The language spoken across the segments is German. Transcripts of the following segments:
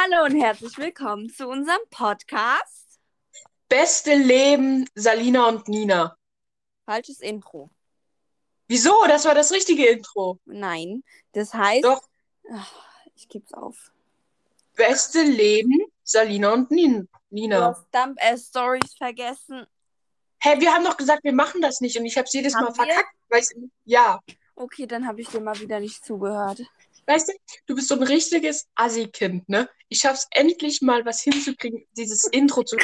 Hallo und herzlich willkommen zu unserem Podcast. Beste Leben, Salina und Nina. Falsches Intro. Wieso? Das war das richtige Intro. Nein, das heißt. Doch. Ach, ich geb's auf. Beste Leben, Salina und Nin Du Nina. hast Dump Ass Stories vergessen. Hey, wir haben doch gesagt, wir machen das nicht und ich habe es jedes Haben Mal verkackt. Weißt du? Ja. Okay, dann habe ich dir mal wieder nicht zugehört. Weißt du, du bist so ein richtiges Assi-Kind, ne? Ich schaff's endlich mal, was hinzukriegen, dieses Intro zu.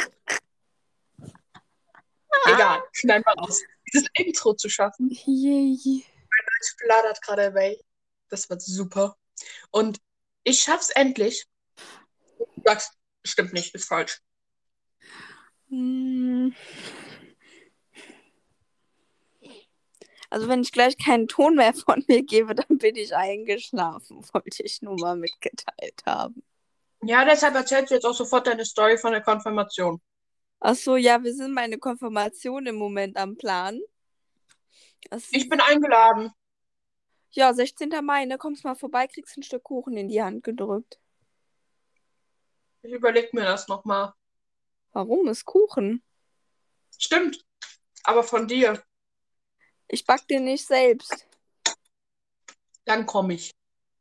Egal, schneiden wir raus. Dieses Intro zu schaffen. Yay. Ich plaudert gerade bei. Das war super. Und ich schaff's endlich. Du sagst, stimmt nicht, ist falsch. Hm. Also wenn ich gleich keinen Ton mehr von mir gebe, dann bin ich eingeschlafen. Wollte ich nur mal mitgeteilt haben. Ja, deshalb erzählst du jetzt auch sofort deine Story von der Konfirmation. Ach so, ja, wir sind meine Konfirmation im Moment am Plan. Das Ich bin eingeladen. Ja, 16. Mai, ne? Kommst mal vorbei, kriegst ein Stück Kuchen in die Hand gedrückt. Ich überleg mir das nochmal. Warum ist Kuchen? Stimmt. Aber von dir. Ich back den nicht selbst. Dann komme ich.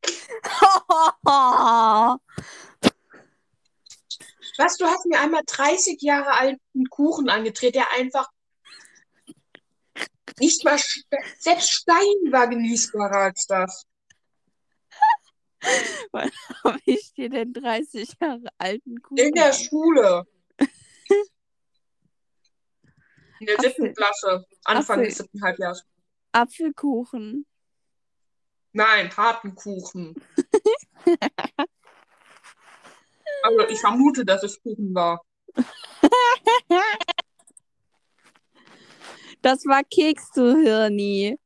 Was, du hast mir einmal 30 Jahre alten Kuchen angedreht, der einfach nicht mal, Ste- selbst Stein war genießbarer als das. Habe ich dir denn 30 Jahre alten Kuchen? In der Schule. In der siebten Klasse. Anfang Apfel. des siebten Halbjahres. Apfelkuchen. Nein, harten Kuchen. Also ich vermute, dass es Kuchen war. Das war Keks, du Hirni.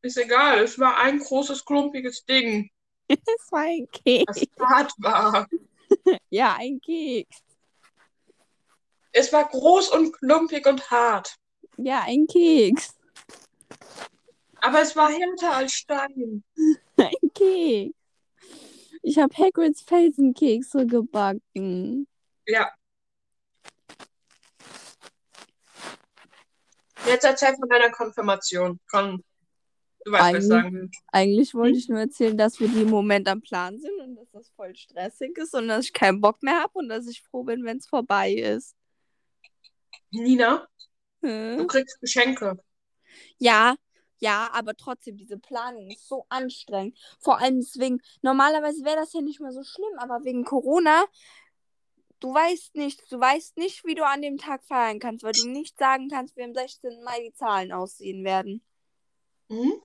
Ist egal, es war ein großes, klumpiges Ding, Es war ein Keks. das hart war. Ja, ein Keks. Es war groß und klumpig und hart. Ja, ein Keks. Aber es war härter als Stein. Ein Keks. Ich habe Hagrids Felsenkekse gebacken. Ja. Jetzt erzähl von deiner Konfirmation. Komm, du weißt, was ich Eigentlich- sagen will. Eigentlich wollte Hm? ich nur erzählen, dass wir die im Moment am Plan sind und dass das voll stressig ist und dass ich keinen Bock mehr habe und dass ich froh bin, wenn es vorbei ist. Nina, Hm? du kriegst Geschenke. Ja, ja, aber trotzdem, diese Planung ist so anstrengend. Vor allem deswegen, normalerweise wäre das ja nicht mehr so schlimm, aber wegen Corona, du weißt nicht, du weißt nicht, wie du an dem Tag feiern kannst, weil du nicht sagen kannst, wie am 16. Mai die Zahlen aussehen werden. Mhm.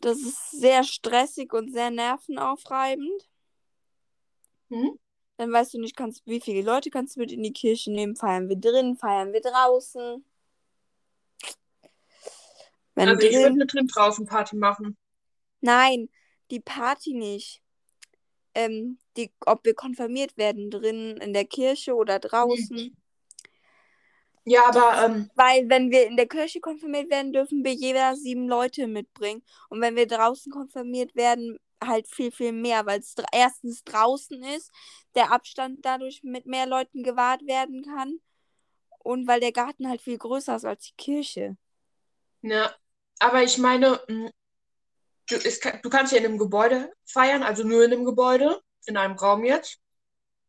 Das ist sehr stressig und sehr nervenaufreibend. Mhm. Dann weißt du nicht, kannst, wie viele Leute kannst du mit in die Kirche nehmen. Feiern wir drin, feiern wir draußen. Wenn Also ich würde drin. eine drin draußen Party machen. Nein, die Party nicht. Ähm, die, ob wir konfirmiert werden, drin in der Kirche oder draußen. Ja, aber ähm, Weil, wenn wir in der Kirche konfirmiert werden, dürfen wir jeder sieben Leute mitbringen. Und wenn wir draußen konfirmiert werden, halt viel, viel mehr, weil es erstens draußen ist, der Abstand dadurch mit mehr Leuten gewahrt werden kann. Und weil der Garten halt viel größer ist als die Kirche. ja, aber ich meine, mh, du, es, du kannst ja in einem Gebäude feiern, also nur in einem Gebäude, in einem Raum jetzt.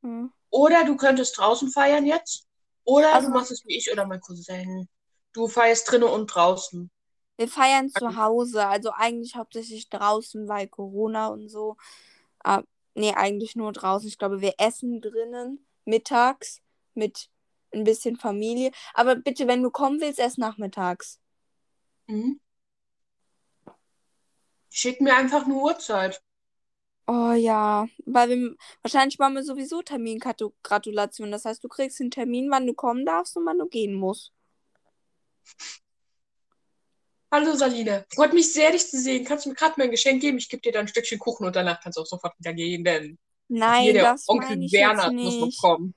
Hm. Oder du könntest draußen feiern jetzt. Oder Also- du machst es wie ich oder mein Cousin. Du feierst drinnen und draußen. Wir feiern zu Hause, also eigentlich hauptsächlich draußen, weil Corona und so. Ah, nee, eigentlich nur draußen. Ich glaube, wir essen drinnen mittags mit ein bisschen Familie. Aber bitte, wenn du kommen willst, erst nachmittags. Mhm. Schick mir einfach eine Uhrzeit. Oh ja, weil wir wahrscheinlich machen wir sowieso Termingratulation. Das heißt, du kriegst den Termin, wann du kommen darfst und wann du gehen musst. Hallo Saline, freut mich sehr, dich zu sehen. Kannst du mir gerade mal ein Geschenk geben? Ich gebe dir dann ein Stückchen Kuchen und danach kannst du auch sofort wieder gehen, denn Nein, hier der das Onkel jetzt muss noch kommen.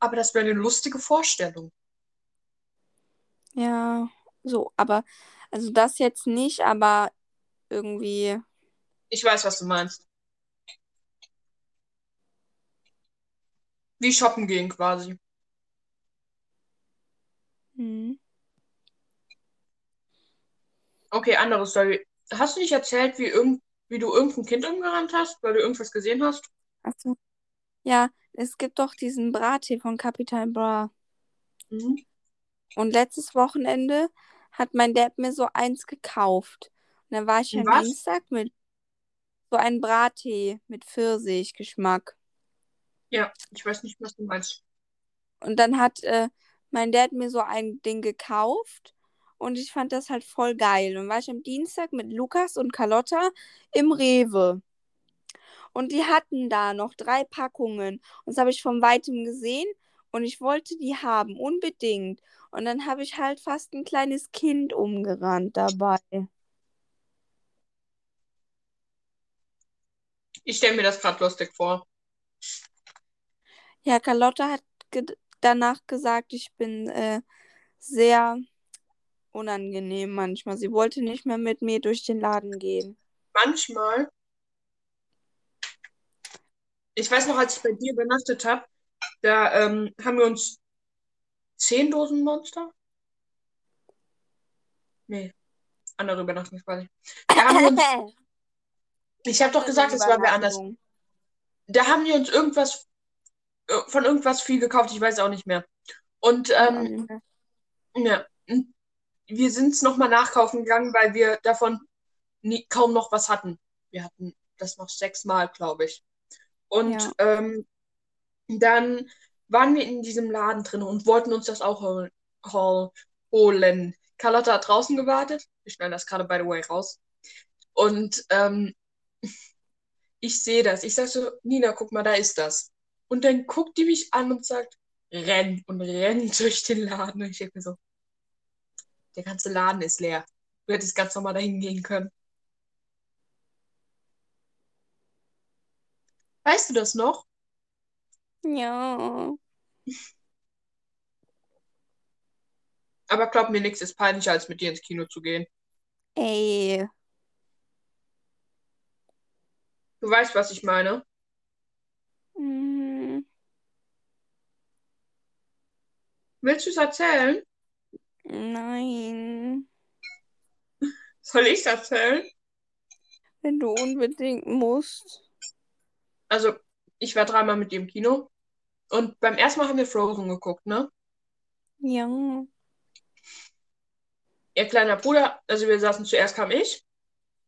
Aber das wäre eine lustige Vorstellung. Ja, so, aber, also das jetzt nicht, aber irgendwie. Ich weiß, was du meinst. Wie shoppen gehen quasi. Hm. Okay, andere Story. Hast du nicht erzählt, wie, irgend, wie du irgendein Kind umgerannt hast, weil du irgendwas gesehen hast? Achso. Ja, es gibt doch diesen Brattee von Capital Bra. Mhm. Und letztes Wochenende hat mein Dad mir so eins gekauft. Und dann war ich am? Dienstag mit so einem Brattee mit Pfirsichgeschmack. Ja, ich weiß nicht, was du meinst. Und dann hat äh, mein Dad mir so ein Ding gekauft und ich fand das halt voll geil. Und war ich am Dienstag mit Lukas und Carlotta im Rewe. Und die hatten da noch drei Packungen. Und das habe ich von weitem gesehen und ich wollte die haben, unbedingt. Und dann habe ich halt fast ein kleines Kind umgerannt dabei. Ich stelle mir das gerade lustig vor. Ja, Carlotta hat danach gesagt, ich bin äh, sehr unangenehm manchmal. Sie wollte nicht mehr mit mir durch den Laden gehen. Manchmal. Ich weiß noch, als ich bei dir übernachtet habe, da ähm, haben wir uns zehn Dosen Monster? Nee, andere Übernachtung quasi. Da haben wir uns, ich habe doch gesagt, es war wer anders. Da haben die uns irgendwas von irgendwas viel gekauft, ich weiß auch nicht mehr. Und ähm, ja, und wir sind es nochmal nachkaufen gegangen, weil wir davon nie, kaum noch was hatten. Wir hatten das noch sechsmal, glaube ich. Und Ja. ähm, dann waren wir in diesem Laden drin und wollten uns das auch hol hol holen. Carlotta hat draußen gewartet. Wir schneiden das gerade, by the way, raus. Und ähm, ich sehe das. Ich sage so, Nina, guck mal, da ist das. Und dann guckt die mich an und sagt, renn und renn durch den Laden. Und ich denke mir so, der ganze Laden ist leer. Du hättest ganz normal dahin gehen können. Weißt du das noch? Ja. Aber glaub mir, nichts ist peinlicher, als mit dir ins Kino zu gehen. Ey. Du weißt, was ich meine. Mm, Willst du es erzählen? Nein. Soll ich es erzählen? Wenn du unbedingt musst. Also, ich war dreimal mit dir im Kino. Und beim ersten Mal haben wir Frozen geguckt, ne? Ja. Ihr kleiner Bruder, also wir saßen zuerst kam ich,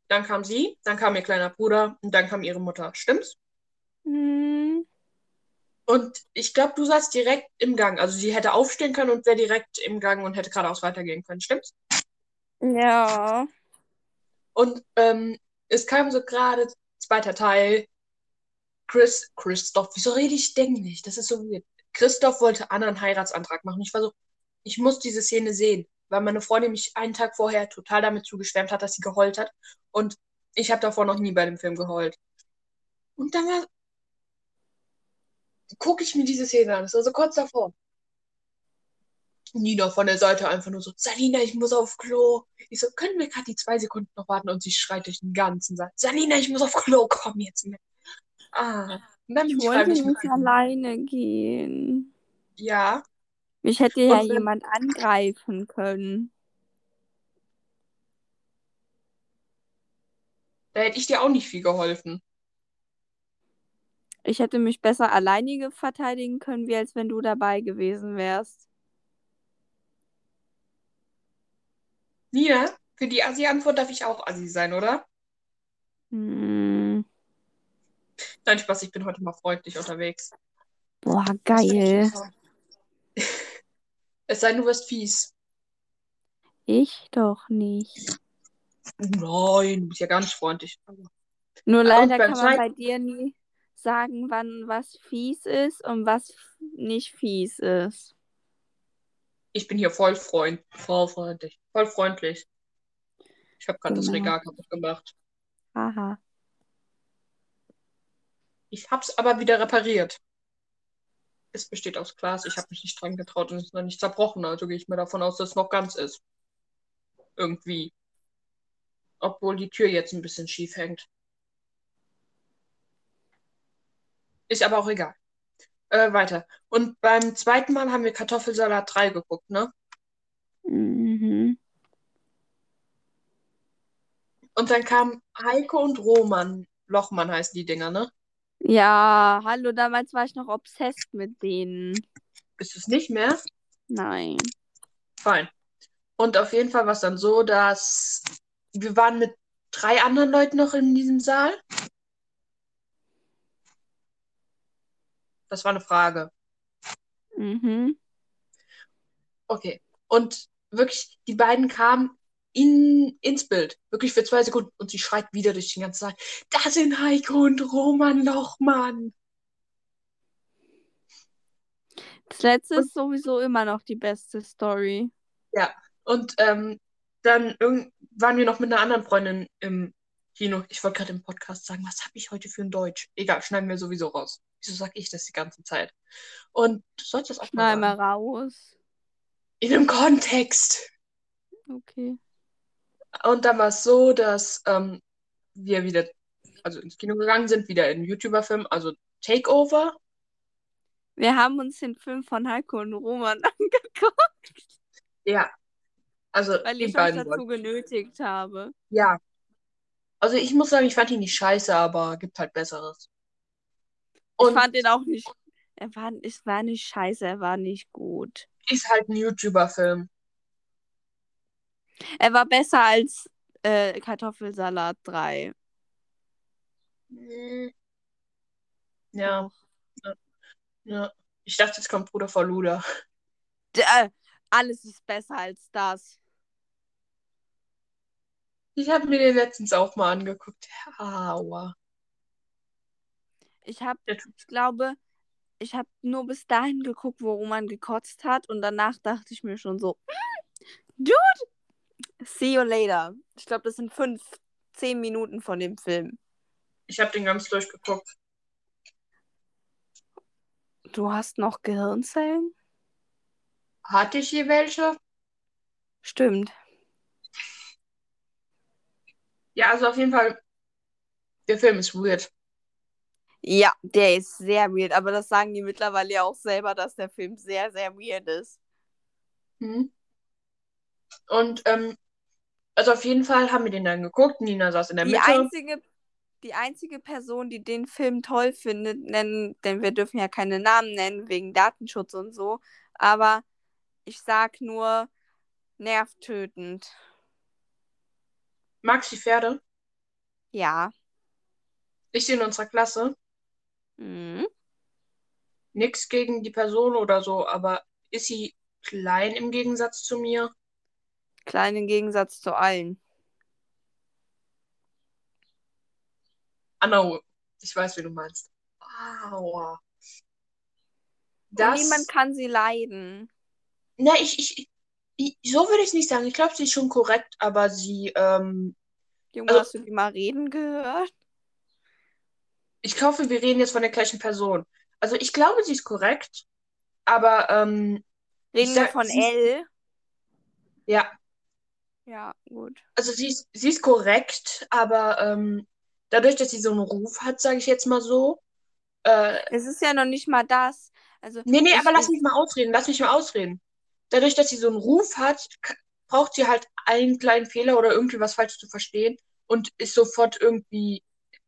dann kam sie, dann kam ihr kleiner Bruder und dann kam ihre Mutter. Stimmt's? Mm, Und ich glaube, du saßt direkt im Gang. Also sie hätte aufstehen können und wäre direkt im Gang und hätte geradeaus weitergehen können. Stimmt's? Ja. Und ähm, es kam so gerade zweiter Teil. Chris, Christoph, wieso rede ich Englisch? Das ist so weird. Christoph wollte Anna einen Heiratsantrag machen. Ich war so, ich muss diese Szene sehen, weil meine Freundin mich einen Tag vorher total damit zugeschwärmt hat, dass sie geheult hat. Und ich habe davor noch nie bei dem Film geheult. Und dann war, gucke ich mir diese Szene an. Das war so kurz davor. Nina von der Seite einfach nur so, Salina, ich muss auf Klo. Ich so, können wir gerade die zwei Sekunden noch warten? Und sie schreit durch den ganzen Saal, Salina, ich muss auf Klo, komm jetzt mit. Ah, und dann Ich ich wollte freiwillig nicht alleine gehen. Ja, Mich hätte ja Und jemand angreifen können. da hätte ich dir auch nicht viel geholfen. Ich hätte mich besser alleinige verteidigen können, wie als wenn du dabei gewesen wärst. Nina, für die Assi-Antwort darf ich auch Assi sein, oder? Hm. Nein, Spaß, ich bin heute mal freundlich unterwegs. Boah, geil. Es sei denn, du wirst fies. Ich doch nicht. Nein, du bist ja gar nicht freundlich. Nur leider kann man Zeit- bei dir nie sagen, wann was fies ist und was nicht fies ist. Ich bin hier voll freund, voll freundlich, voll freundlich. Ich habe gerade das Genau. Regal kaputt gemacht. Haha. Ich hab's aber wieder repariert. Es besteht aus Glas. Ich habe mich nicht dran getraut und es ist noch nicht zerbrochen. Also gehe ich mir davon aus, dass es noch ganz ist. Irgendwie. Obwohl die Tür jetzt ein bisschen schief hängt. Ist aber auch egal. Äh, weiter. Und beim zweiten Mal haben wir Kartoffelsalat 3 geguckt, ne? Mhm. Und dann kamen Heiko und Roman. Lochmann heißen die Dinger, ne? Ja, hallo, damals war ich noch obsessed mit denen. Ist es nicht mehr? Nein. Fein. Und auf jeden Fall war es dann so, dass wir waren mit drei anderen Leuten noch in diesem Saal. Das war eine Frage. Mhm. Okay. Und wirklich, die beiden kamen in, ins Bild. Wirklich für zwei Sekunden. Und sie schreit wieder durch den ganzen Saal. Da sind Heiko und Roman Lochmann. Das letzte Und- ist sowieso immer noch die beste Story. Ja. Und ähm, dann waren wir noch mit einer anderen Freundin im Kino. Ich wollte gerade im Podcast sagen, was habe ich heute für ein Deutsch? Egal, schneiden wir sowieso raus. Wieso sage ich das die ganze Zeit? Und du sollst das auch mal Schneid mal sagen. raus. In einem Kontext. Okay. Und dann war es so, dass ähm, wir wieder, also ins Kino gegangen sind, wieder in YouTuber-Film, also Takeover. Wir haben uns den Film von Heiko und Roman angeguckt, Ja. Also weil ich euch dazu genötigt habe. Ja. Also ich muss sagen, ich fand ihn nicht scheiße, aber gibt halt Besseres. Ich Und fand den auch nicht. Er war, es war nicht scheiße, er war nicht gut. ist halt ein YouTuber-Film. Er war besser als äh, Kartoffelsalat 3. Hm. Ja, ja. Ich dachte, jetzt kommt Bruder vor Luder. D äh, alles ist besser als das. Ich habe mir den letztens auch mal angeguckt. Aua. Ich habe, ich glaube, ich habe nur bis dahin geguckt, wo Roman gekotzt hat und danach dachte ich mir schon so, "Mm, Dude, see you later. Ich glaube, das sind fünf, zehn Minuten von dem Film. Ich habe den ganz durchgeguckt. Du hast noch Gehirnzellen? Hatte ich hier welche? Stimmt. Ja, also auf jeden Fall, der Film ist weird. Ja, der ist sehr weird, aber das sagen die mittlerweile ja auch selber, dass der Film sehr, sehr weird ist. Mhm. Und, ähm, also auf jeden Fall haben wir den dann geguckt. Nina saß in der Die Mitte. einzige, die einzige Person, die den Film toll findet, nennen, denn wir dürfen ja keine Namen nennen wegen Datenschutz und so, aber ich sag nur nervtötend. Magst du Pferde? Ja. Ich in unserer Klasse. Mhm. Nix gegen die Person oder so, aber ist sie klein im Gegensatz zu mir? Kleinen Gegensatz zu allen. Anna, ich weiß, wie du meinst. Aua. Und Das. niemand kann sie leiden. Na, ich, ich, so würde ich es nicht sagen. Ich glaube, sie ist schon korrekt, aber sie, ähm, Junge, Also- hast du die mal reden gehört? ich hoffe, wir reden jetzt von der gleichen Person. Also ich glaube, sie ist korrekt, aber ähm, Reden wir von sie- L? ja, Ja, gut. also sie ist, sie ist korrekt, aber ähm, dadurch, dass sie so einen Ruf hat, sage ich jetzt mal so, äh, Es ist ja noch nicht mal das. Also, nee, nee, aber lass ich, mich mal ausreden, lass mich mal ausreden. Dadurch, dass sie so einen Ruf hat, braucht sie halt einen kleinen Fehler oder irgendwie was falsch zu verstehen und ist sofort irgendwie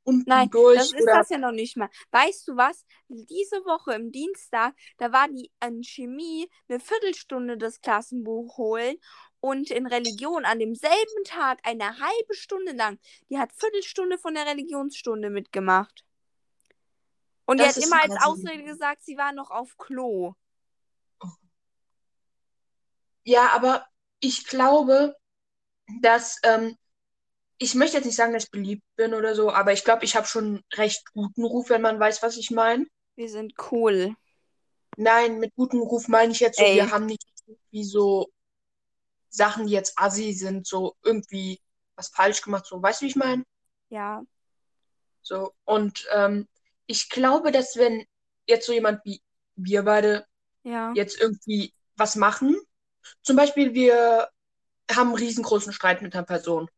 unten Nein, durch das ist oder das ja noch nicht mal. Weißt du was? Diese Woche im Dienstag, da war die an Chemie eine Viertelstunde das Klassenbuch holen und in Religion an demselben Tag eine halbe Stunde lang. Die hat Viertelstunde von der Religionsstunde mitgemacht. Und die Das hat ist immer als Ausrede gesagt, sie war noch auf Klo. Ja, aber ich glaube, dass, ähm, ich möchte jetzt nicht sagen, dass ich beliebt bin oder so, aber ich glaube, ich habe schon einen recht guten Ruf, wenn man weiß, was ich meine. Wir sind cool. Nein, mit gutem Ruf meine ich jetzt so, Ey. wir haben nicht irgendwie so Sachen, die jetzt assi sind, so irgendwie was falsch gemacht, so, weißt du, wie ich meine? Ja. So, und ähm, ich glaube, dass wenn jetzt so jemand wie wir beide Ja. jetzt irgendwie was machen, zum Beispiel wir haben einen riesengroßen Streit mit einer Person.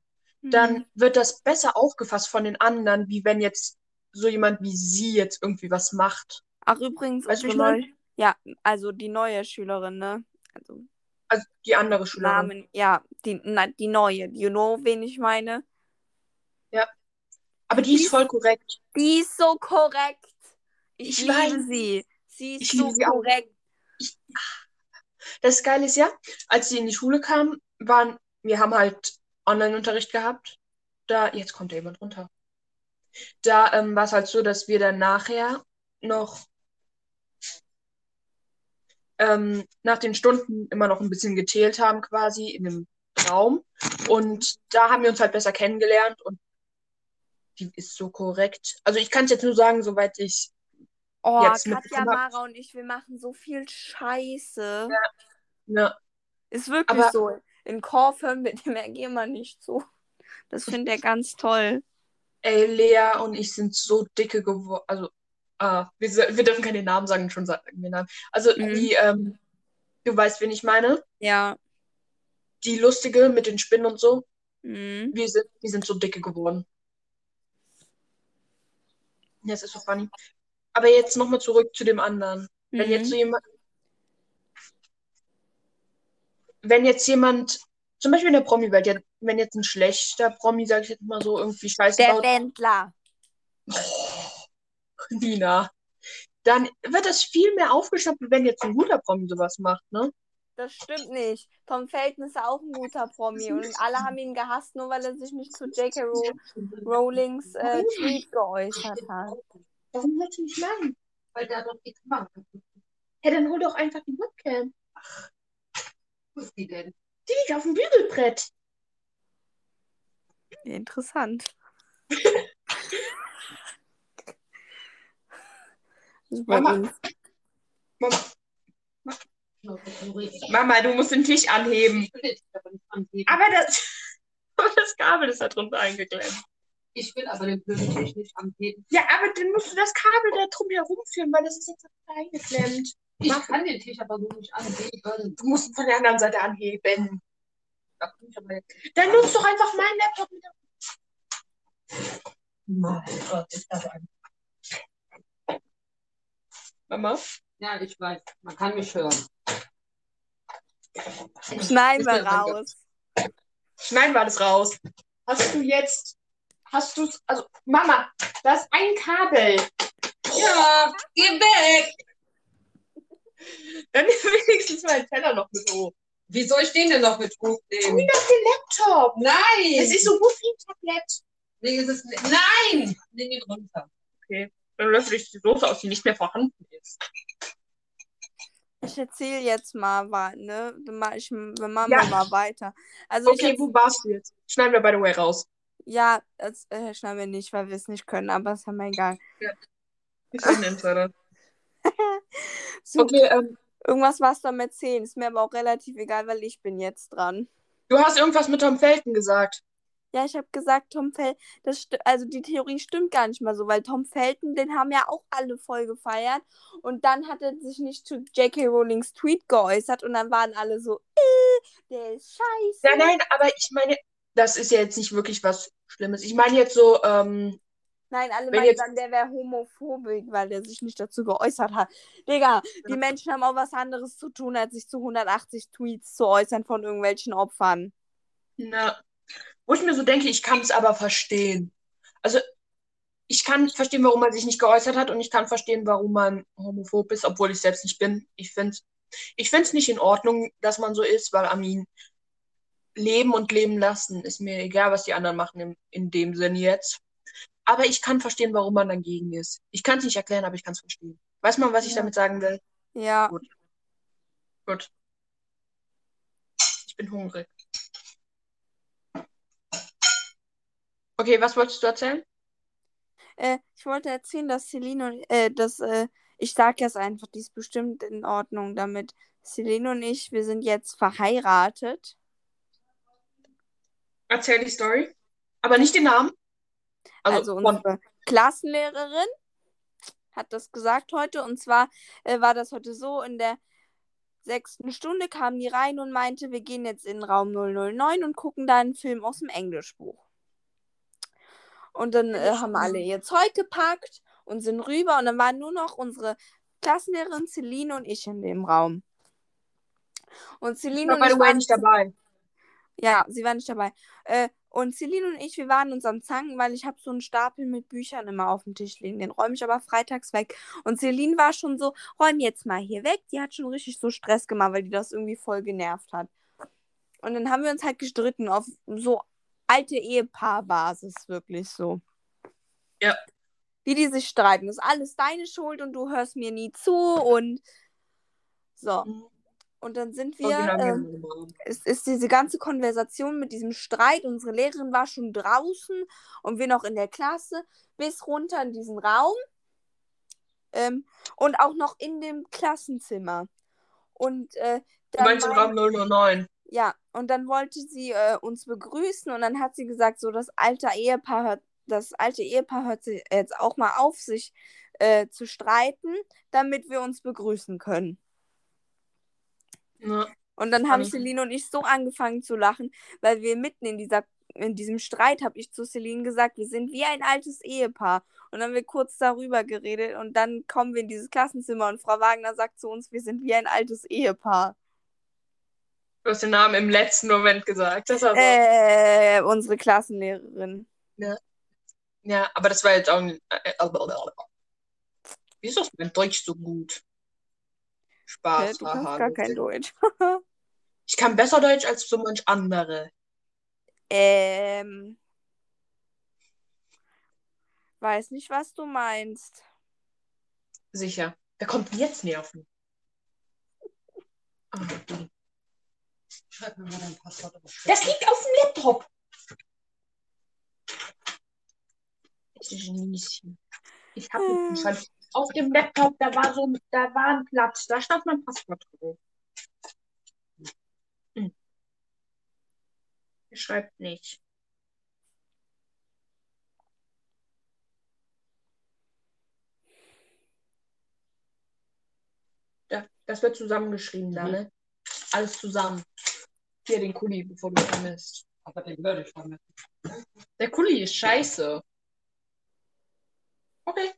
dann Mhm. wird das besser aufgefasst von den anderen, wie wenn jetzt so jemand wie sie jetzt irgendwie was macht. Ach, übrigens, Weißt du, unsere ich neue. Ja, also die neue Schülerin, ne? Also Also die andere Schülerin. Namen, ja, die, na, die neue. You know, wen ich meine? Aber die ist voll korrekt. Die ist so korrekt. Ich, Ich liebe weiß. sie. Sie ist Ich so korrekt. Das Geile ist ja, als sie in die Schule kam, waren, wir haben halt Online-Unterricht gehabt. Da, jetzt kommt da jemand runter. Da ähm, war es halt so, dass wir dann nachher noch ähm, nach den Stunden immer noch ein bisschen gezählt haben, quasi in dem Raum. Und da haben wir uns halt besser kennengelernt und die ist so korrekt. Also ich kann es jetzt nur sagen, soweit ich Oh, Jetzt Katja. Mara und ich, wir machen so viel Scheiße. ne, Ist wirklich Aber- so. In Korf hören wir dem RG immer nicht zu. Das findet er ganz toll. ey, Lea und ich sind so dicke geworden. Also, ah, wir, wir dürfen keine Namen sagen, schon sagen wir Namen. Also Mhm. die, ähm, du weißt, wen ich meine? Ja. Die lustige mit den Spinnen und so. Mhm. Wir sind, wir sind so dicke geworden. Ja, es ist so funny. Aber jetzt nochmal zurück zu dem anderen. Wenn jetzt so Mhm. jemand, wenn jetzt jemand, zum Beispiel in der Promi-Welt, wenn jetzt ein schlechter Promi, sag ich jetzt mal so, irgendwie Scheiße Der baut, Wendler. Nina, dann wird das viel mehr aufgeschnappt, wenn jetzt ein guter Promi sowas macht, ne? Das stimmt nicht. Tom Felton ist auch ein guter Promi und alle haben ihn gehasst, nur weil er sich nicht zu J.K. Row Rowlings äh, Tweet geäußert hat. Warum hört sie nicht lang? Weil da doch die Kamera. Ja, dann hol doch einfach die Webcam. Wo ist die denn? Die liegt auf dem Bügelbrett. Interessant. Also bei Mama. uns. Ich. Mama, du musst den Tisch anheben. Aber das, aber das Kabel ist da drunter eingeklemmt. Ich will aber den blöden Tisch nicht anheben. Ja, aber dann musst du das Kabel da drum herumführen, weil das ist jetzt eingeklemmt. Ich Mach- kann den Tisch aber so nicht anheben. Du musst ihn von der anderen Seite anheben. Dann nutzt doch einfach meinen Laptop mit. Mein Gott, ist das ein. Mama? Ja, ich weiß. Man kann mich hören. Schneiden wir raus. Schneiden wir das raus. Hast du jetzt. Hast du Also, Mama, da ist ein Kabel. Ja, geh weg! Dann nimm wenigstens den Teller noch mit hoch. Wie soll ich den denn noch mit hochnehmen? Auf den Laptop. Nein! Es ist so gut wie ein Tablett. Nee, ist es nicht. Nein! Nimm ihn runter. Dann löffel ich die Soße aus, die nicht mehr vorhanden ist. Ich erzähle jetzt mal, ne? Ich, wir machen Ja. mal weiter. Also ich Okay, jetzt, wo warst du jetzt? Schneiden wir by the way raus. Ja, das äh, schneiden wir nicht, weil wir es nicht können, aber ist ja mir egal. Ich bin ein Insider. So, Okay, ähm, Irgendwas warst du am erzählen, ist mir aber auch relativ egal, weil ich bin jetzt dran. du hast irgendwas mit Tom Felton gesagt. Ja, ich habe gesagt, Tom Felton, das also die Theorie stimmt gar nicht mal so, weil Tom Felton, den haben ja auch alle voll gefeiert und dann hat er sich nicht zu J.K. Rowlings Tweet geäußert und dann waren alle so, äh, der ist scheiße. Ja, nein, aber ich meine, das ist ja jetzt nicht wirklich was Schlimmes. Ich meine jetzt so, ähm, Nein, alle meinen jetzt- dann, der wäre homophobisch, weil der sich nicht dazu geäußert hat. Digga, die Menschen haben auch was anderes zu tun, als sich zu 180 Tweets zu äußern von irgendwelchen Opfern. na, wo ich mir so denke, ich kann es aber verstehen. Also, ich kann verstehen, warum man sich nicht geäußert hat und ich kann verstehen, warum man homophob ist, obwohl ich selbst nicht bin. Ich finde ich find's nicht in Ordnung, dass man so ist, weil Amin leben und leben lassen ist mir egal, was die anderen machen in, in dem Sinn jetzt. Aber ich kann verstehen, warum man dagegen ist. Ich kann es nicht erklären, aber ich kann es verstehen. Weiß man, was ich Ja. damit sagen will? Ja. Gut. Ich bin hungrig. Okay, was wolltest du erzählen? Äh, ich wollte erzählen, dass Celine und, äh, dass, äh, ich sag jetzt einfach, die ist bestimmt in Ordnung damit. Celine und ich, wir sind jetzt verheiratet. Erzähl die Story. Aber nicht den Namen. Also, Also, unsere Klassenlehrerin hat das gesagt heute. Und zwar äh, war das heute so, in der sechsten Stunde kam die rein und meinte, wir gehen jetzt in Raum 009 und gucken da einen Film aus dem Englischbuch. Und dann äh, haben alle ihr Zeug gepackt und sind rüber. Und dann waren nur noch unsere Klassenlehrerin Celine und ich in dem Raum. Und Ich Celine war und by ich the way nicht dabei. Ja, sie war nicht dabei. Äh, und Celine und ich, wir waren uns am Zanken, weil ich habe so einen Stapel mit Büchern immer auf dem Tisch liegen. Den räume ich aber freitags weg. Und Celine war schon so, räum jetzt mal hier weg. Die hat schon richtig so Stress gemacht, weil die das irgendwie voll genervt hat. Und dann haben wir uns halt gestritten auf so alte Ehepaarbasis, wirklich so. Ja. Wie die sich streiten. Das ist alles deine Schuld und du hörst mir nie zu und so. Und dann sind wir. Original ähm, es ist diese ganze Konversation mit diesem Streit. Unsere Lehrerin war schon draußen und wir noch in der Klasse bis runter in diesen Raum ähm, und auch noch in dem Klassenzimmer. Und äh, dann meinst mein- Raum 009. ja, und dann wollte sie äh, uns begrüßen und dann hat sie gesagt, so das alte Ehepaar hört, das alte Ehepaar hört sich jetzt auch mal auf, sich äh, zu streiten, damit wir uns begrüßen können. Ja. Und dann haben. Celine und ich so angefangen zu lachen, weil wir mitten in dieser in diesem Streit habe ich zu Celine gesagt, wir sind wie ein altes Ehepaar. Und dann haben wir kurz darüber geredet und dann kommen wir in dieses Klassenzimmer und Frau Wagner sagt zu uns, wir sind wie ein altes Ehepaar. Du hast den Namen im letzten Moment gesagt. Das war so. Äh, unsere Klassenlehrerin. Ja, aber das war jetzt auch nicht. Äh, äh, Wieso ist mein Deutsch so gut? Spaß. du kannst haha, gar kein Deutsch. Ich kann besser Deutsch als so manch andere. ähm. Weiß nicht, was du meinst. Sicher. Wer kommt denn jetzt nerven? Du. Schreib mir mal dein Passwort. Das liegt auf dem Laptop. Ich habe Schreib- Auf dem Laptop, da war so, da war ein Platz, da stand mein Passwort drin. Hm. Er schreibt nicht. Da, das wird zusammengeschrieben da, Mhm. ne? Alles zusammen. Hier den Kuli, bevor du vermisst. Aber den würde ich damit. Der Kuli ist scheiße. Okay.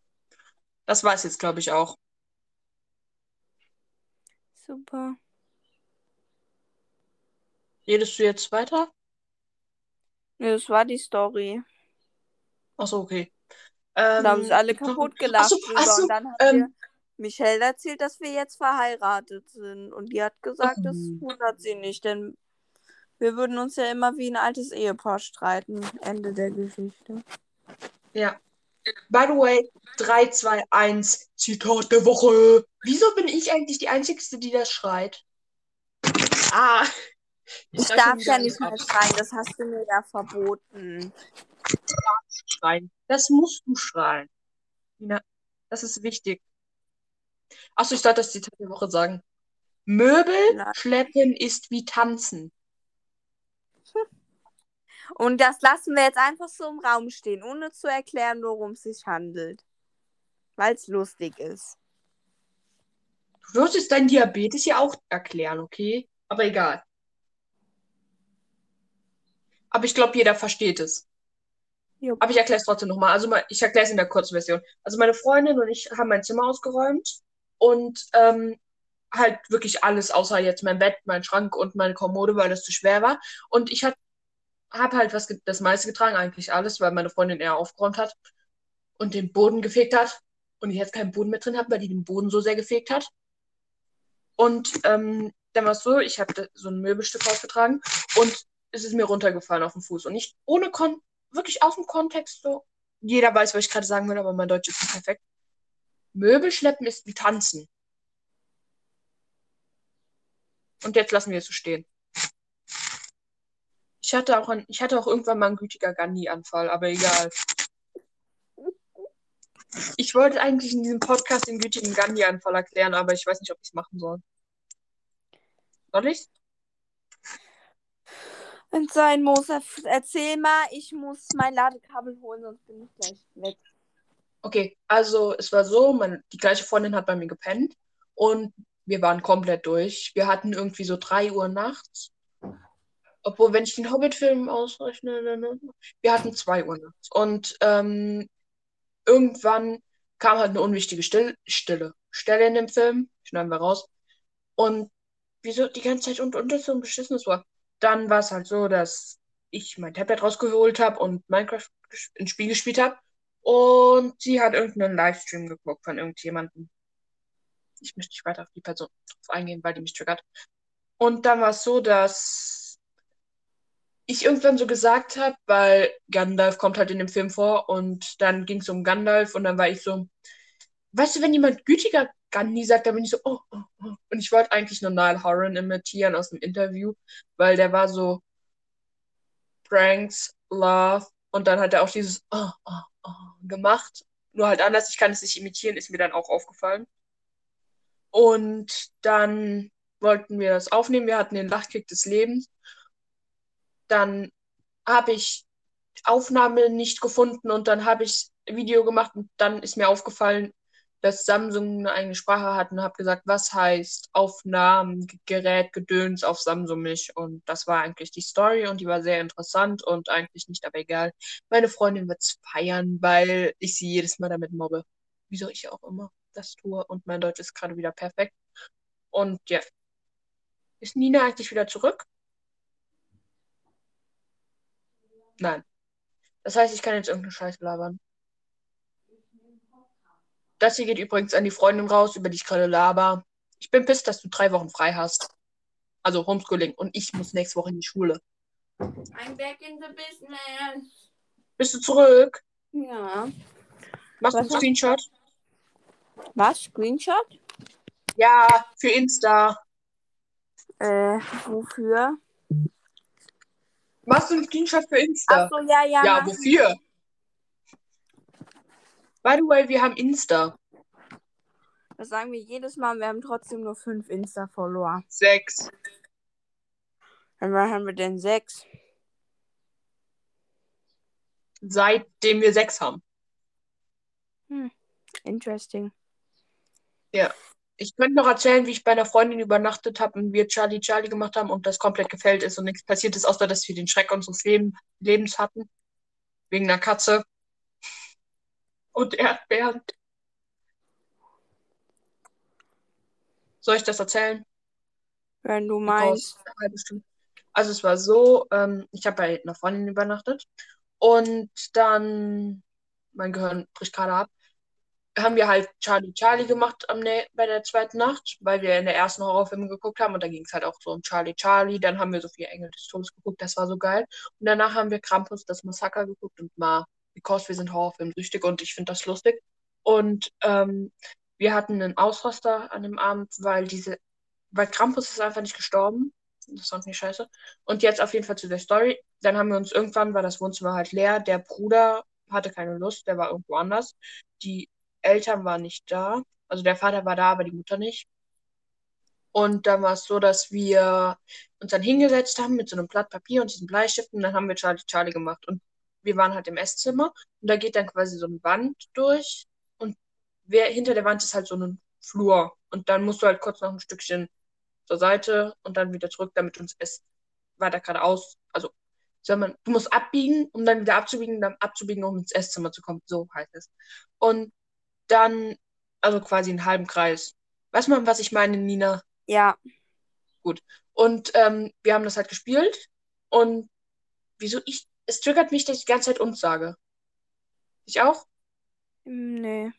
Das war's jetzt, glaube ich, auch. Super. Redest du jetzt weiter? Nee, das war die Story. Achso, okay. Da haben sich Ähm, alle kaputt gelacht Achso, achso, und dann hat ähm, Michelle erzählt, dass wir jetzt verheiratet sind. Und die hat gesagt, das Oh. wundert sie nicht, denn wir würden uns ja immer wie ein altes Ehepaar streiten. Ende der Geschichte. ja. By the way, 3, 2, 1, Zitat der Woche. Wieso bin ich eigentlich die Einzige, die das schreit? Ah. Ich schreib darf ja nicht mehr schreien, das hast du mir ja verboten. schreien. Das musst du schreien. Ja, das ist wichtig. Achso, ich sollte das Zitat der Woche sagen. Möbel Nein. schleppen ist wie tanzen. Und das lassen wir jetzt einfach so im Raum stehen, ohne zu erklären, worum es sich handelt. Weil es lustig ist. Du würdest dein Diabetes ja auch erklären, okay? Aber egal. Aber ich glaube, jeder versteht es. Jupp. Aber ich erkläre es trotzdem nochmal. Also ich erkläre es in der kurzen Version. Also meine Freundin und ich haben mein Zimmer ausgeräumt und ähm, halt wirklich alles, außer jetzt mein Bett, mein Schrank und meine Kommode, weil das zu schwer war. Und ich habe hab halt was das meiste getragen, eigentlich alles, weil meine Freundin eher aufgeräumt hat und den Boden gefegt hat. Und ich jetzt keinen Boden mehr drin habe, weil die den Boden so sehr gefegt hat. Und ähm, dann war es so, ich habe so ein Möbelstück ausgetragen und es ist mir runtergefallen auf den Fuß. Und nicht ohne Kon wirklich aus dem Kontext so. Jeder weiß, was ich gerade sagen will, aber mein Deutsch ist nicht perfekt. Möbel schleppen ist wie tanzen. Und jetzt lassen wir es so stehen. Ich hatte auch, ein, ich hatte auch irgendwann mal einen gütiger Gandhi-Anfall, aber egal. Ich wollte eigentlich in diesem Podcast den gütigen Gandhi-Anfall erklären, aber ich weiß nicht, ob ich es machen soll. Soll? Wenn es sein muss, erf- erzähl mal, ich muss mein Ladekabel holen, sonst bin ich gleich weg. Okay, also es war so, meine, die gleiche Freundin hat bei mir gepennt und wir waren komplett durch. Wir hatten irgendwie so 3 Uhr nachts Obwohl, wenn ich den Hobbit-Film ausrechne, ne, ne, wir hatten zwei Uhr nachts. Und ähm, irgendwann kam halt eine unwichtige Still Stille. Stelle in dem Film, schneiden wir raus. Und wieso die ganze Zeit und, das so ein beschissenes war. Dann war es halt so, dass ich mein Tablet rausgeholt habe und Minecraft ins Spiel gespielt habe. Und sie hat irgendeinen Livestream geguckt von irgendjemandem. Ich möchte nicht weiter auf die Person drauf eingehen, weil die mich triggert. Und dann war es so, dass ich irgendwann so gesagt habe, weil Gandalf kommt halt in dem Film vor und dann ging es um Gandalf und dann war ich so, weißt du, wenn jemand gütiger Gandhi sagt, dann bin ich so, oh, oh, oh. Und ich wollte eigentlich nur Niall Horan imitieren aus dem Interview, weil der war so Pranks, Love und dann hat er auch dieses oh, oh, oh gemacht. Nur halt anders, ich kann es nicht imitieren, ist mir dann auch aufgefallen. Und dann wollten wir das aufnehmen. Wir hatten den Lachkick des Lebens. Dann habe ich Aufnahme nicht gefunden und dann habe ich Video gemacht und dann ist mir aufgefallen, dass Samsung eine eigene Sprache hat und habe gesagt, was heißt Aufnahmegerät Gedöns auf Samsung mich und das war eigentlich die Story und die war sehr interessant und eigentlich nicht aber egal. Meine Freundin wird es feiern, weil ich sie jedes Mal damit mobbe. Wieso ich auch immer das tue und mein Deutsch ist gerade wieder perfekt. Und ja. Ist Nina eigentlich wieder zurück? Nein. Das heißt, ich kann jetzt irgendeinen Scheiß labern. Das hier geht übrigens an die Freundin raus, über die ich gerade laber. Ich bin pisst, dass du drei Wochen frei hast. Also Homeschooling. Und ich muss nächste Woche in die Schule. I'm back in the business. Bist du zurück? Ja. Machst du einen Screenshot? Was? Screenshot? Ja, für Insta. Äh, wofür? Machst du einen Screenshot für Insta? Achso, ja, ja. ja, mach- wofür? By the way, wir haben Insta. Das sagen wir jedes Mal. Wir haben trotzdem nur fünf Insta-Follower. Sechs. Und wann haben wir denn sechs? Seitdem wir sechs haben. Interesting. Ich könnte noch erzählen, wie ich bei einer Freundin übernachtet habe und wir Charlie Charlie gemacht haben und das komplett gefällt ist und nichts passiert ist, außer dass wir den Schreck unseres Leben, Lebens hatten. Wegen einer Katze. Und Erdbeeren. Soll ich das erzählen? Wenn du meinst. Also es war so, ähm, ich habe bei einer Freundin übernachtet und dann, mein Gehirn bricht gerade ab, haben wir halt Charlie Charlie gemacht am, bei der zweiten Nacht, weil wir in der ersten Horrorfilme geguckt haben und da ging es halt auch so um Charlie Charlie. Dann haben wir so vier Engel des Todes geguckt, das war so geil. Und danach haben wir Krampus, das Massaker geguckt und mal, because wir sind Horrorfilmsüchtig und ich finde das lustig. Und ähm, wir hatten einen Ausraster an dem Abend, weil diese, weil Krampus ist einfach nicht gestorben. Das fand ich scheiße. Und jetzt auf jeden Fall zu der Story. Dann haben wir uns irgendwann, war das Wohnzimmer halt leer. Der Bruder hatte keine Lust, der war irgendwo anders. Die Eltern waren nicht da. Also der Vater war da, aber die Mutter nicht. Und dann war es so, dass wir uns dann hingesetzt haben mit so einem Blatt Papier und diesem Bleistift und dann haben wir Charlie Charlie gemacht. Und wir waren halt im Esszimmer und da geht dann quasi so eine Wand durch und wer, hinter der Wand ist halt so ein Flur. Und dann musst du halt kurz noch ein Stückchen zur Seite und dann wieder zurück, damit du ins Ess weiter geradeaus. Also, soll man, du musst abbiegen, um dann wieder abzubiegen, dann abzubiegen, um ins Esszimmer zu kommen. So heißt es. Und dann, also quasi einen halben Kreis. Weißt du mal, was ich meine, Nina? Ja. Und ähm, wir haben das halt gespielt. Und wieso ich, es triggert mich, dass ich die ganze Zeit uns sage. Ich auch? Hm, Nee.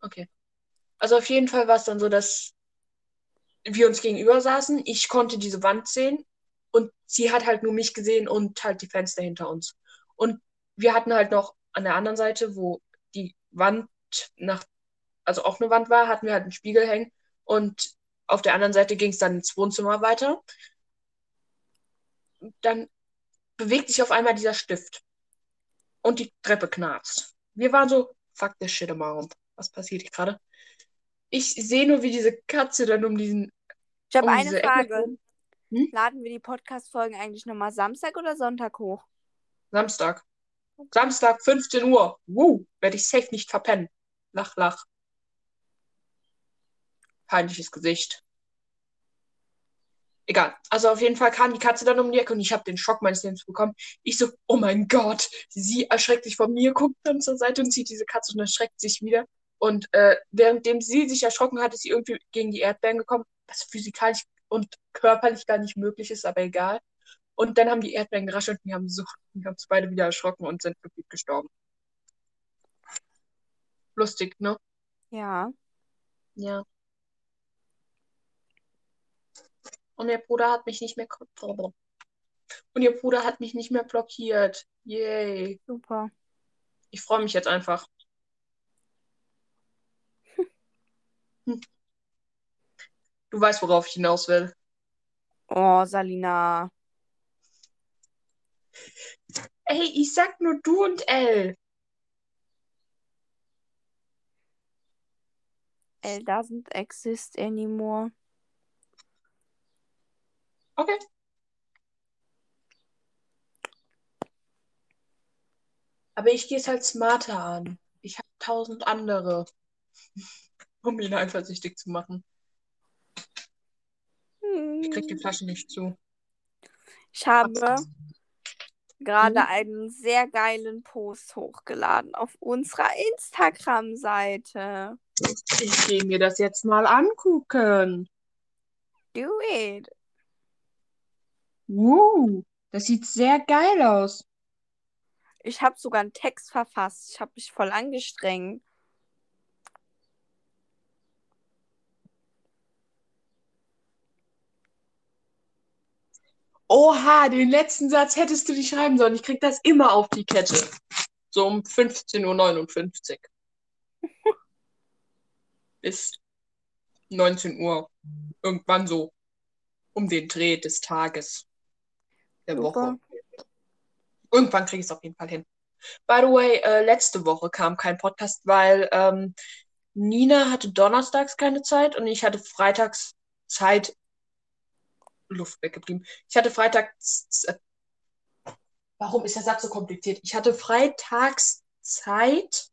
Okay. Also auf jeden Fall war es dann so, dass wir uns gegenüber saßen. Ich konnte diese Wand sehen und sie hat halt nur mich gesehen und halt die Fenster hinter uns. Und wir hatten halt noch an der anderen Seite, wo die Wand nach, also auch eine Wand war, hatten wir halt einen Spiegel hängen und auf der anderen Seite ging es dann ins Wohnzimmer weiter. Dann bewegt sich auf einmal dieser Stift und die Treppe knarzt. Wir waren so, fuck this shit around. Was passiert hier gerade? Ich sehe nur, wie diese Katze dann um diesen. Ich habe um eine Frage. Hm? Laden wir die Podcast-Folgen eigentlich nochmal Samstag oder Sonntag hoch? Samstag. Samstag, 15 Uhr. Woo, werde ich safe nicht verpennen. Lach, lach. Peinliches Gesicht. Egal. Also auf jeden Fall kam die Katze dann um die Ecke und ich habe den Schock meines Lebens bekommen. Ich so, oh mein Gott. Sie erschreckt sich von mir, guckt dann zur Seite und sieht diese Katze und erschreckt sich wieder. Und äh, währenddem sie sich erschrocken hat, ist sie irgendwie gegen die Erdbeeren gekommen, was physikalisch und körperlich gar nicht möglich ist, aber egal. Und dann haben die Erdbeeren geraschelt und wir haben, so, beide wieder erschrocken und sind wirklich gestorben. Lustig, ne? Ja. Ja. Und ihr Bruder hat mich nicht mehr. Und ihr Bruder hat mich nicht mehr blockiert. Yay. Super. Ich freue mich jetzt einfach. Hm. Du weißt, worauf ich hinaus will. Oh, Salina. Ey, ich sag nur du und L. L doesn't exist anymore. Okay. Aber ich gehe es halt smarter an. Ich habe tausend andere, um ihn eifersüchtig zu machen. Ich krieg die Hm. Flasche nicht zu. Ich habe gerade Mhm. einen sehr geilen Post hochgeladen auf unserer Instagram-Seite. Ich gehe mir das jetzt mal angucken. Do it. Wow, das sieht sehr geil aus. Ich habe sogar einen Text verfasst. Ich habe mich voll angestrengt. Oha, den letzten Satz hättest du nicht schreiben sollen. Ich krieg das immer auf die Kette. So um 15.59 Uhr. Bis 19 Uhr. Irgendwann so. Um den Dreh des Tages. Der Super. Woche. Irgendwann kriege ich es auf jeden Fall hin. By the way, äh, letzte Woche kam kein Podcast, weil ähm, Nina hatte donnerstags keine Zeit und ich hatte freitags Zeit. Luft weggeblieben. Ich hatte freitags. Äh, warum ist der Satz so kompliziert? Ich hatte freitags Zeit.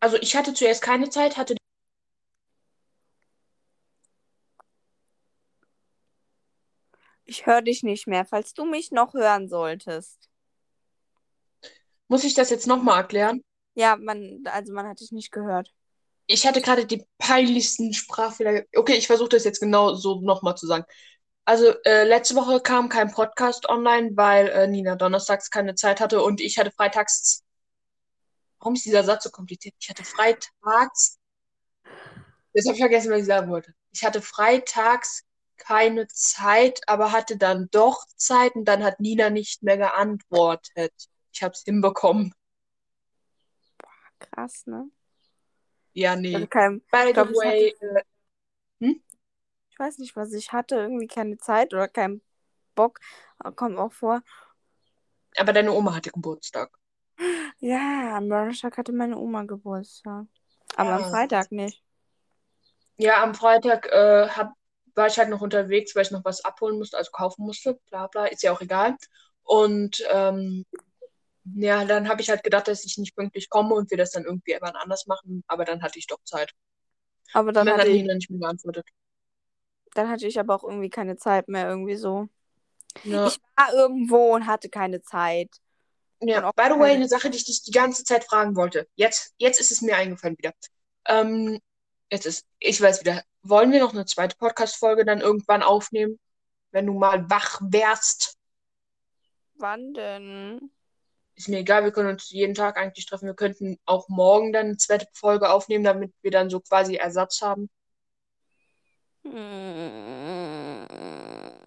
Also ich hatte zuerst keine Zeit, hatte. Ich höre dich nicht mehr, falls du mich noch hören solltest. Muss ich das jetzt nochmal erklären? Ja, man, also man hat dich nicht gehört. Ich hatte gerade die peinlichsten Sprachfehler. Okay, ich versuche das jetzt genau so nochmal zu sagen. Also, äh, letzte Woche kam kein Podcast online, weil äh, Nina donnerstags keine Zeit hatte und ich hatte freitags. Warum ist dieser Satz so kompliziert? Ich hatte freitags. Jetzt habe ich vergessen, was ich sagen wollte. Ich hatte freitags keine Zeit, aber hatte dann doch Zeit und dann hat Nina nicht mehr geantwortet. Ich habe es hinbekommen. Krass, ne? Ja, Also nee. kein, By the glaub, ich way, äh, ich weiß nicht, was ich hatte. Irgendwie keine Zeit oder keinen Bock. Kommt auch vor. aber deine Oma hatte Geburtstag. Ja, am Donnerstag hatte meine Oma Geburtstag. Aber am Ah. Freitag nicht. Ja, am Freitag äh, hab, war ich halt noch unterwegs, weil ich noch was abholen musste, also kaufen musste, bla bla, ist ja auch egal. Und ähm, ja, dann habe ich halt gedacht, dass ich nicht pünktlich komme und wir das dann irgendwie wann anders machen, aber dann hatte ich doch Zeit. Aber dann dann hatte hat ich, Nina nicht mehr geantwortet. dann hatte ich aber auch irgendwie keine Zeit mehr, irgendwie so. Ja, Ich war irgendwo und hatte keine Zeit. ja. auch By the way, eine Sache, die ich dich die ganze Zeit fragen wollte. Jetzt, jetzt ist es mir eingefallen wieder. Ähm, jetzt ist, ich weiß wieder, wollen wir noch eine zweite Podcast-Folge dann irgendwann aufnehmen, wenn du mal wach wärst? Wann denn? Ist mir egal, wir können uns jeden Tag eigentlich treffen. Wir könnten auch morgen dann eine zweite Folge aufnehmen, damit wir dann so quasi Ersatz haben. Hm.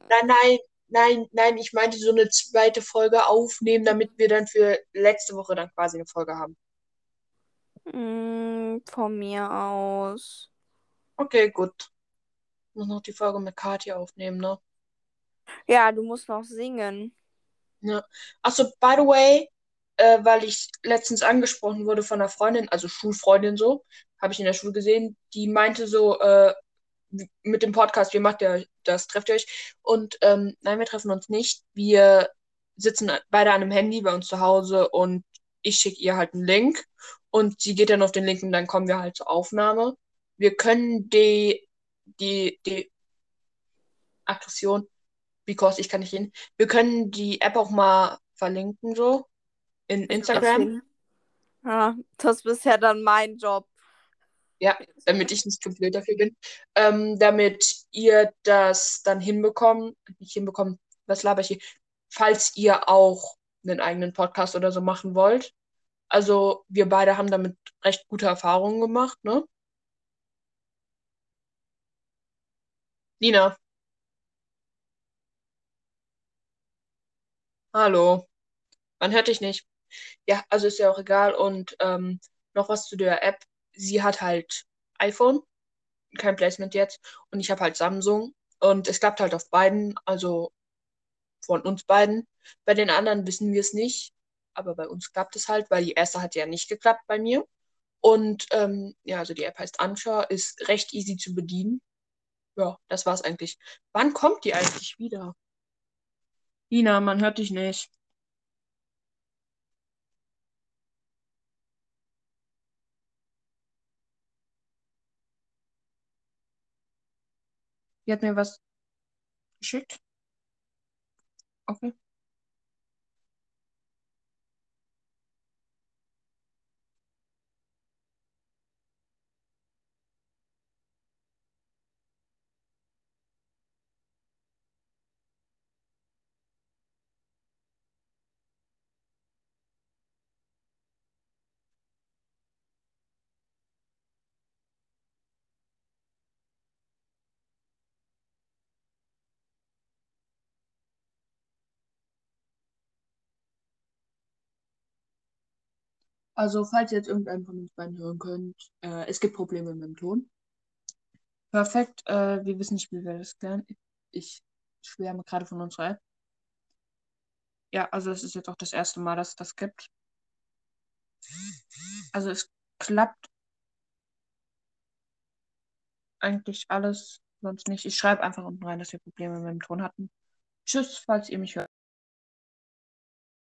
Nein, nein, nein, nein, ich meinte so eine zweite Folge aufnehmen, damit wir dann für letzte Woche dann quasi eine Folge haben. Hm, Von mir aus. Okay, gut. Muss noch die Folge mit Katja aufnehmen, ne? Ja, du musst noch singen. Achso, by the way, äh, weil ich letztens angesprochen wurde von einer Freundin, also Schulfreundin so, habe ich in der Schule gesehen, die meinte so, äh, mit dem Podcast, wie macht ihr das? Trefft ihr euch? Und ähm, nein, wir treffen uns nicht. Wir sitzen beide an einem Handy bei uns zu Hause und ich schicke ihr halt einen Link und sie geht dann auf den Link und dann kommen wir halt zur Aufnahme. Wir können die, die, die, Aggression, because ich kann nicht hin. Wir können die App auch mal verlinken, so in Instagram. Ja, das ist ja dann mein Job. Ja, damit ich nicht blöd dafür bin. Ähm, damit ihr das dann hinbekommt, nicht hinbekommt, was laber ich hier, falls ihr auch einen eigenen Podcast oder so machen wollt. Also wir beide haben damit recht gute Erfahrungen gemacht, ne? Nina. Hallo. Man hört dich nicht. Ja, also ist ja auch egal. Und ähm, noch was zu der App. Sie hat halt iPhone, kein Placement jetzt. Und ich habe halt Samsung. Und es klappt halt auf beiden, also von uns beiden. Bei den anderen wissen wir es nicht. Aber bei uns klappt es halt, weil die erste hat ja nicht geklappt bei mir. Und ähm, ja, also die App heißt Anchor, ist recht easy zu bedienen. Ja, das war's eigentlich. Wann kommt die eigentlich wieder? Nina, man hört dich nicht. Die hat mir was geschickt. Okay. Also, falls ihr jetzt irgendeinen von uns beiden hören könnt, äh, es gibt Probleme mit dem Ton. Perfekt, äh, wir wissen nicht, wie wir das klären. Ich schwärme gerade von unserer App. Ja, also es ist jetzt auch das erste Mal, dass es das gibt. Also es klappt eigentlich alles, sonst nicht. Ich schreibe einfach unten rein, dass wir Probleme mit dem Ton hatten. Tschüss, falls ihr mich hört.